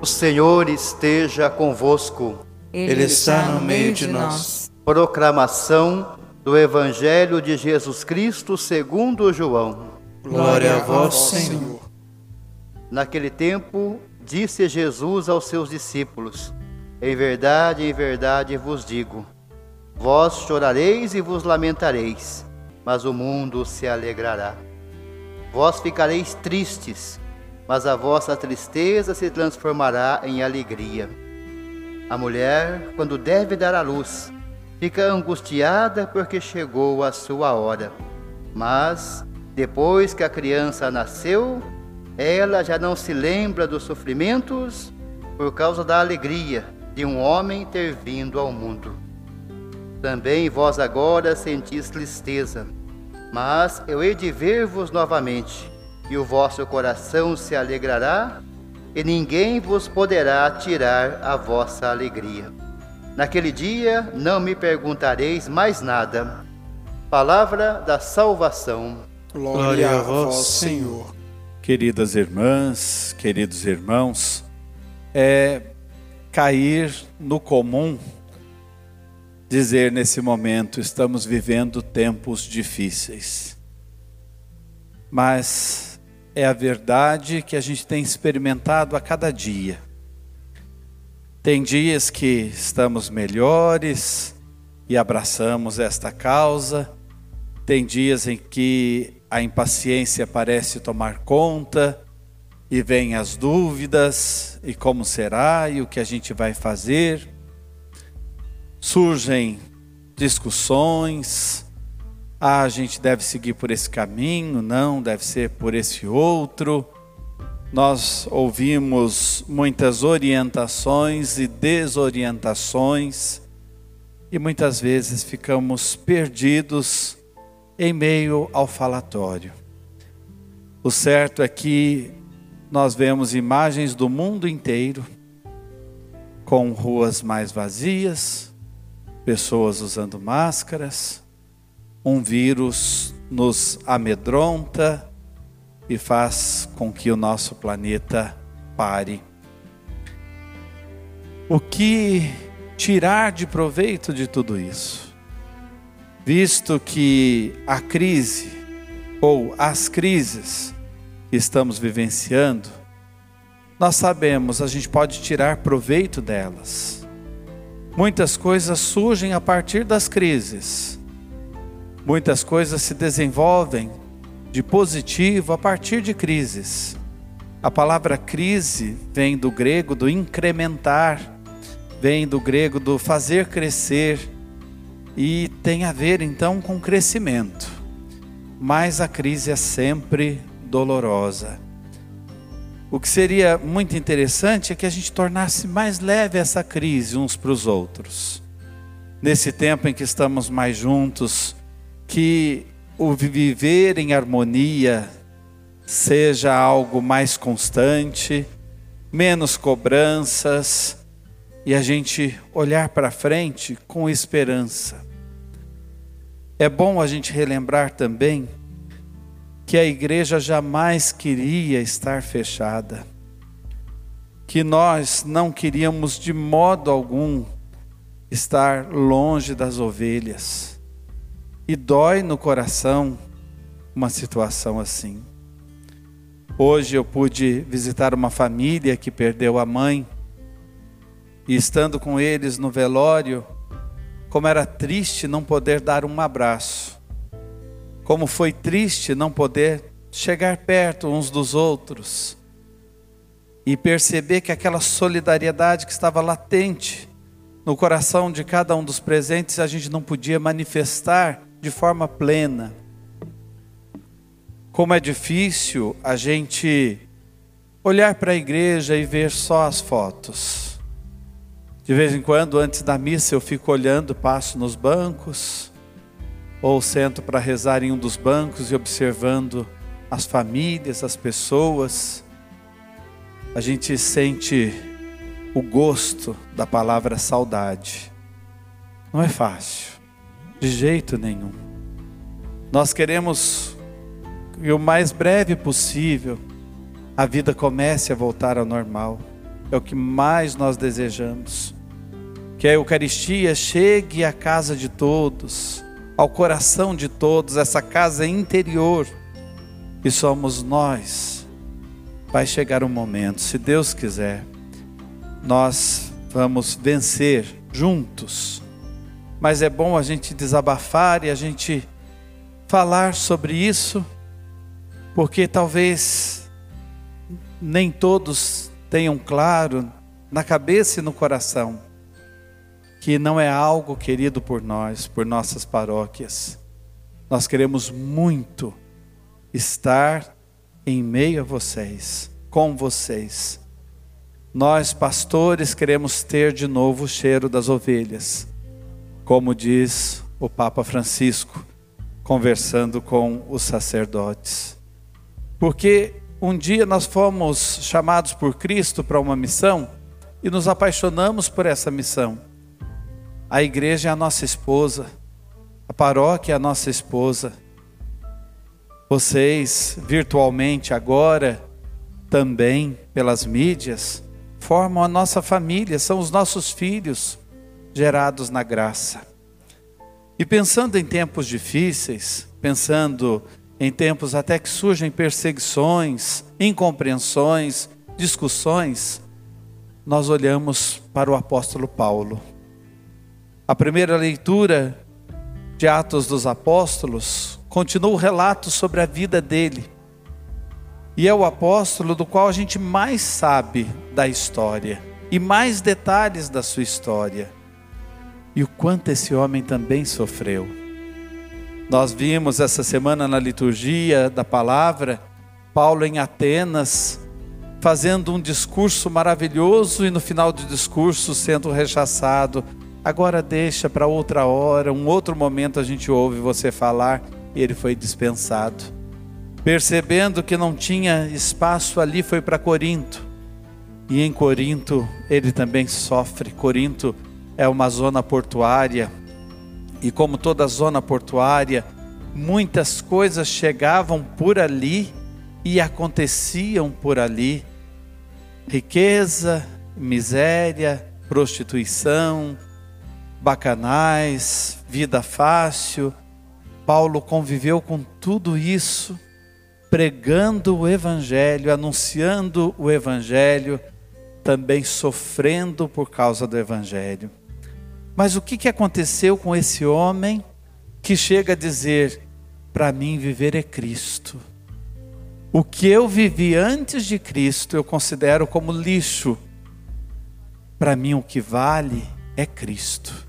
O Senhor esteja convosco. Ele está no meio de nós. Proclamação do Evangelho de Jesus Cristo segundo João. Glória a vós, Senhor. Naquele tempo, disse Jesus aos seus discípulos: Em verdade, em verdade vos digo: Vós chorareis e vos lamentareis, mas o mundo se alegrará. Vós ficareis tristes, mas a vossa tristeza se transformará em alegria. A mulher, quando deve dar à luz, fica angustiada porque chegou a sua hora. Mas, depois que a criança nasceu, ela já não se lembra dos sofrimentos por causa da alegria de um homem ter vindo ao mundo. Também vós agora sentis tristeza, mas eu hei de ver-vos novamente e o vosso coração se alegrará, e ninguém vos poderá tirar a vossa alegria. Naquele dia não me perguntareis mais nada. Palavra da salvação. Glória a vós, Senhor. Queridas irmãs, queridos irmãos, é cair no comum dizer nesse momento estamos vivendo tempos difíceis. Mas é a verdade que a gente tem experimentado a cada dia. Tem dias que estamos melhores e abraçamos esta causa, tem dias em que a impaciência parece tomar conta e vem as dúvidas e como será e o que a gente vai fazer. Surgem discussões, ah, a gente deve seguir por esse caminho, não, deve ser por esse outro. Nós ouvimos muitas orientações e desorientações e muitas vezes ficamos perdidos em meio ao falatório. O certo é que nós vemos imagens do mundo inteiro com ruas mais vazias, pessoas usando máscaras, um vírus nos amedronta e faz com que o nosso planeta pare. O que tirar de proveito de tudo isso? Visto que a crise ou as crises que estamos vivenciando, nós sabemos, a gente pode tirar proveito delas. Muitas coisas surgem a partir das crises Muitas coisas se desenvolvem de positivo a partir de crises. A palavra crise vem do grego do incrementar, vem do grego do fazer crescer e tem a ver então com crescimento. Mas a crise é sempre dolorosa. O que seria muito interessante é que a gente tornasse mais leve essa crise uns para os outros. Nesse tempo em que estamos mais juntos, que o viver em harmonia seja algo mais constante, menos cobranças e a gente olhar para frente com esperança. É bom a gente relembrar também que a igreja jamais queria estar fechada, que nós não queríamos de modo algum estar longe das ovelhas e dói no coração uma situação assim. Hoje eu pude visitar uma família que perdeu a mãe e estando com eles no velório, como era triste não poder dar um abraço. Como foi triste não poder chegar perto uns dos outros e perceber que aquela solidariedade que estava latente no coração de cada um dos presentes a gente não podia manifestar de forma plena. Como é difícil a gente olhar para a igreja e ver só as fotos. De vez em quando, antes da missa, eu fico olhando, passo nos bancos, ou sento para rezar em um dos bancos e observando as famílias, as pessoas. A gente sente o gosto da palavra saudade. Não é fácil. De jeito nenhum. Nós queremos que o mais breve possível a vida comece a voltar ao normal. é o que mais nós desejamos. Que a Eucaristia chegue à casa de todos, ao coração de todos, essa casa interior, que somos nós. Vai chegar um momento, se Deus quiser, nós vamos vencer juntos. Mas é bom a gente desabafar e a gente falar sobre isso, porque talvez nem todos tenham claro na cabeça e no coração que não é algo querido por nós, por nossas paróquias. Nós queremos muito estar em meio a vocês, com vocês. Nós, pastores, queremos ter de novo o cheiro das ovelhas, como diz o Papa Francisco, conversando com os sacerdotes. Porque um dia nós fomos chamados por Cristo para uma missão e nos apaixonamos por essa missão. A igreja é a nossa esposa, a paróquia é a nossa esposa. Vocês, virtualmente agora, também pelas mídias, formam a nossa família, são os nossos filhos gerados na graça. E pensando em tempos difíceis, pensando em tempos até que surgem perseguições, incompreensões, discussões, nós olhamos para o apóstolo Paulo. A primeira leitura de Atos dos Apóstolos continua o relato sobre a vida dele e é o apóstolo do qual a gente mais sabe da história e mais detalhes da sua história. E o quanto esse homem também sofreu. Nós vimos essa semana na liturgia da palavra, Paulo em Atenas, fazendo um discurso maravilhoso e no final do discurso sendo rechaçado. Agora deixa para outra hora, um outro momento a gente ouve você falar e ele foi dispensado. Percebendo que não tinha espaço ali, foi para Corinto. E em Corinto ele também sofre. Corinto é uma zona portuária. E como toda zona portuária, muitas coisas chegavam por ali e aconteciam por ali. Riqueza, miséria, prostituição, bacanais, vida fácil. Paulo conviveu com tudo isso pregando o Evangelho, anunciando o Evangelho, também sofrendo por causa do Evangelho. Mas o que, que aconteceu com esse homem que chega a dizer: para mim viver é Cristo? O que eu vivi antes de Cristo eu considero como lixo. Para mim o que vale é Cristo.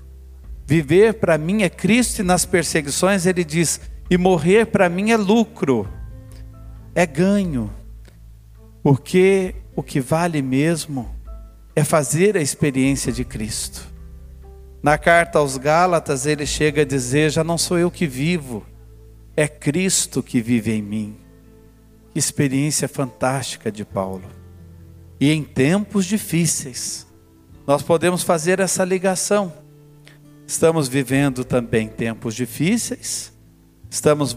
Viver para mim é Cristo e nas perseguições ele diz: e morrer para mim é lucro é ganho, porque o que vale mesmo é fazer a experiência de Cristo. Na carta aos Gálatas, ele chega a dizer: Já não sou eu que vivo, é Cristo que vive em mim. Que experiência fantástica de Paulo. E em tempos difíceis, nós podemos fazer essa ligação. Estamos vivendo também tempos difíceis, estamos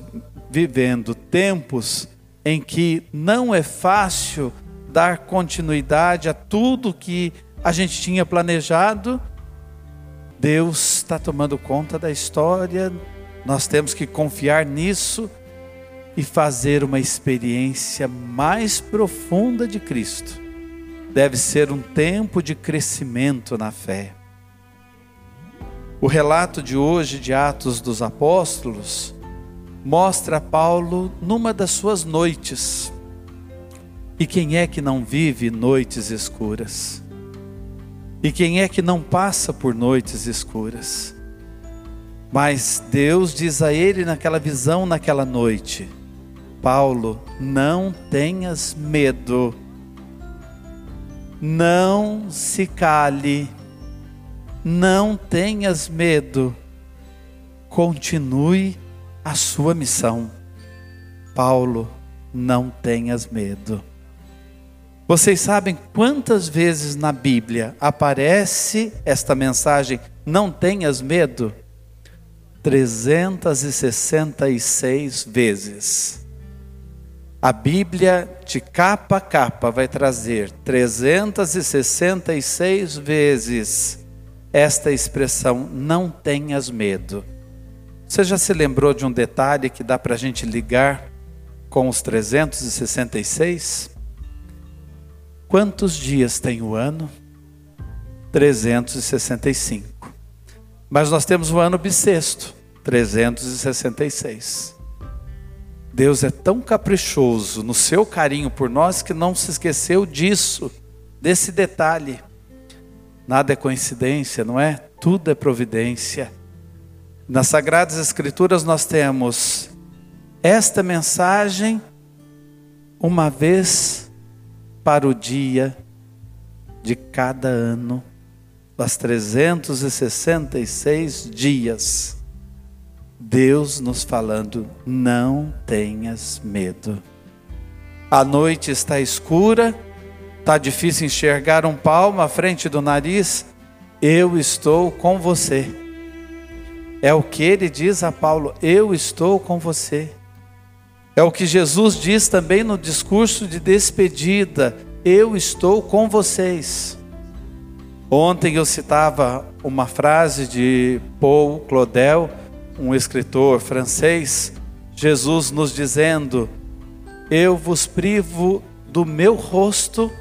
vivendo tempos em que não é fácil dar continuidade a tudo que a gente tinha planejado, Deus está tomando conta da história, nós temos que confiar nisso e fazer uma experiência mais profunda de Cristo. Deve ser um tempo de crescimento na fé. O relato de hoje de Atos dos Apóstolos mostra Paulo numa das suas noites. E quem é que não vive noites escuras? E quem é que não passa por noites escuras? Mas Deus diz a ele naquela visão, naquela noite: Paulo, não tenhas medo, não se cale, não tenhas medo, continue a sua missão. Paulo, não tenhas medo. Vocês sabem quantas vezes na Bíblia aparece esta mensagem, não tenhas medo? 366 vezes. A Bíblia, de capa a capa, vai trazer 366 vezes esta expressão: não tenhas medo. Você já se lembrou de um detalhe que dá para a gente ligar com os 366? Quantos dias tem o ano? 365. Mas nós temos o ano bissexto, 366. Deus é tão caprichoso no seu carinho por nós que não se esqueceu disso, desse detalhe. Nada é coincidência, não é? Tudo é providência. Nas Sagradas Escrituras nós temos esta mensagem uma vez para o dia de cada ano, das 366 dias. Deus nos falando: não tenhas medo. A noite está escura, está difícil enxergar um palmo à frente do nariz. Eu estou com você. É o que ele diz a Paulo: Eu estou com você. É o que Jesus diz também no discurso de despedida: Eu estou com vocês. Ontem eu citava uma frase de Paul Claudel, um escritor francês, Jesus nos dizendo: Eu vos privo do meu rosto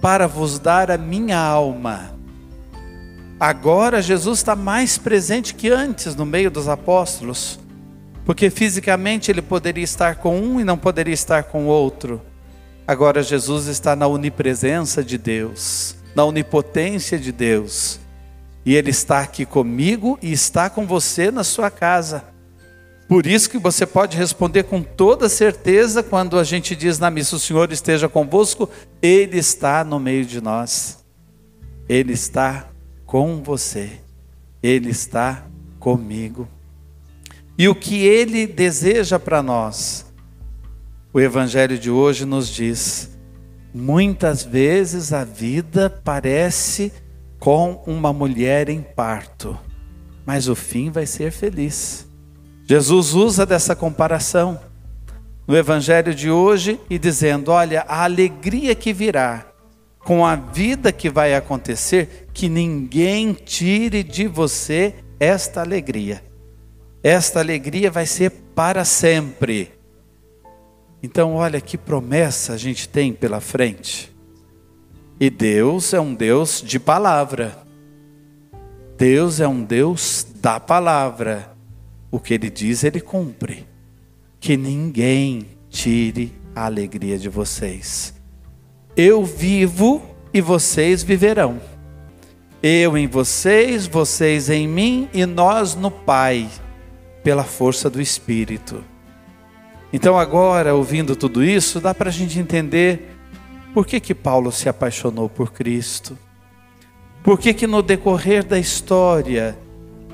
para vos dar a minha alma. Agora Jesus está mais presente que antes no meio dos apóstolos, porque fisicamente ele poderia estar com um e não poderia estar com outro. Agora Jesus está na onipresença de Deus, na onipotência de Deus, e ele está aqui comigo e está com você na sua casa. Por isso que você pode responder com toda certeza quando a gente diz na missa: O Senhor esteja convosco, Ele está no meio de nós. Ele está com você, Ele está comigo. E o que Ele deseja para nós? O Evangelho de hoje nos diz: muitas vezes a vida parece com uma mulher em parto, mas o fim vai ser feliz. Jesus usa dessa comparação no Evangelho de hoje e dizendo: olha, a alegria que virá com a vida que vai acontecer, que ninguém tire de você esta alegria. Esta alegria vai ser para sempre. Então, olha que promessa a gente tem pela frente. E Deus é um Deus de palavra. Deus é um Deus da palavra. O que ele diz, ele cumpre. Que ninguém tire a alegria de vocês. Eu vivo e vocês viverão. Eu em vocês, vocês em mim e nós no Pai, pela força do Espírito. Então, agora, ouvindo tudo isso, dá para a gente entender por que, que Paulo se apaixonou por Cristo. Por que, que no decorrer da história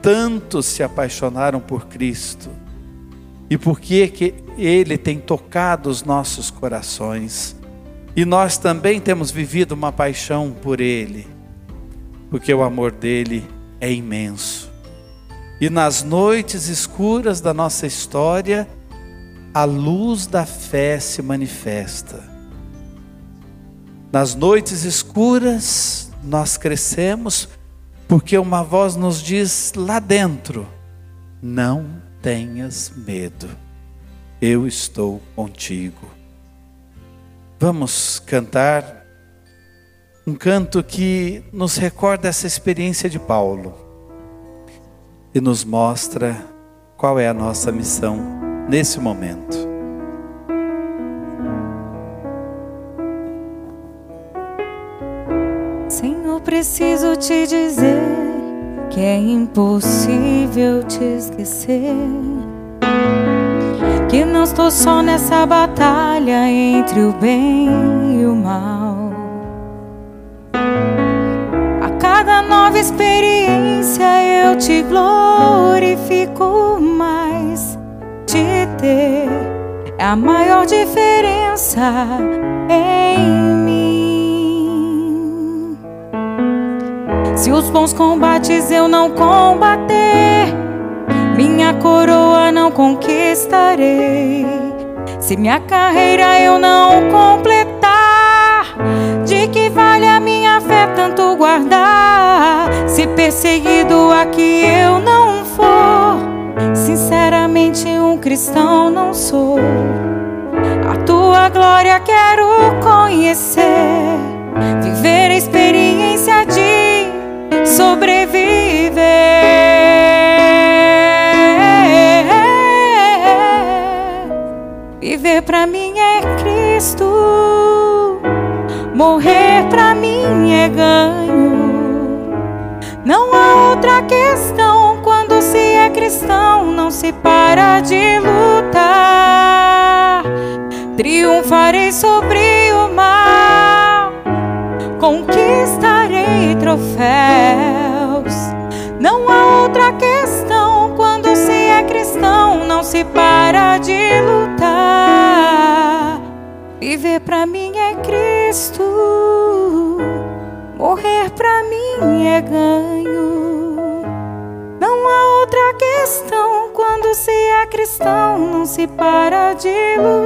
tantos se apaixonaram por Cristo? E por que, que Ele tem tocado os nossos corações? E nós também temos vivido uma paixão por Ele, porque o amor dele é imenso. E nas noites escuras da nossa história, a luz da fé se manifesta. Nas noites escuras, nós crescemos, porque uma voz nos diz lá dentro: não tenhas medo, eu estou contigo. Vamos cantar um canto que nos recorda essa experiência de Paulo e nos mostra qual é a nossa missão nesse momento. Senhor, preciso te dizer que é impossível te esquecer que não estou só nessa batalha entre o bem e o mal. A cada nova experiência eu te glorifico mais. Te ter é a maior diferença em mim. Se os bons combates eu não combater minha coroa não conquistarei Se minha carreira eu não completar, de que vale a minha fé tanto guardar? Se perseguido aqui eu não for, sinceramente um cristão não sou. A tua glória quero conhecer, Triunfarei sobre o mal, conquistarei troféus. Não há outra questão quando se é cristão, não se para de lutar. Viver pra mim é Cristo, morrer pra mim é ganho. Não há outra questão quando se é cristão, não se para de lutar.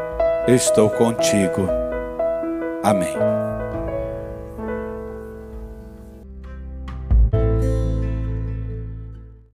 estou contigo. Amém.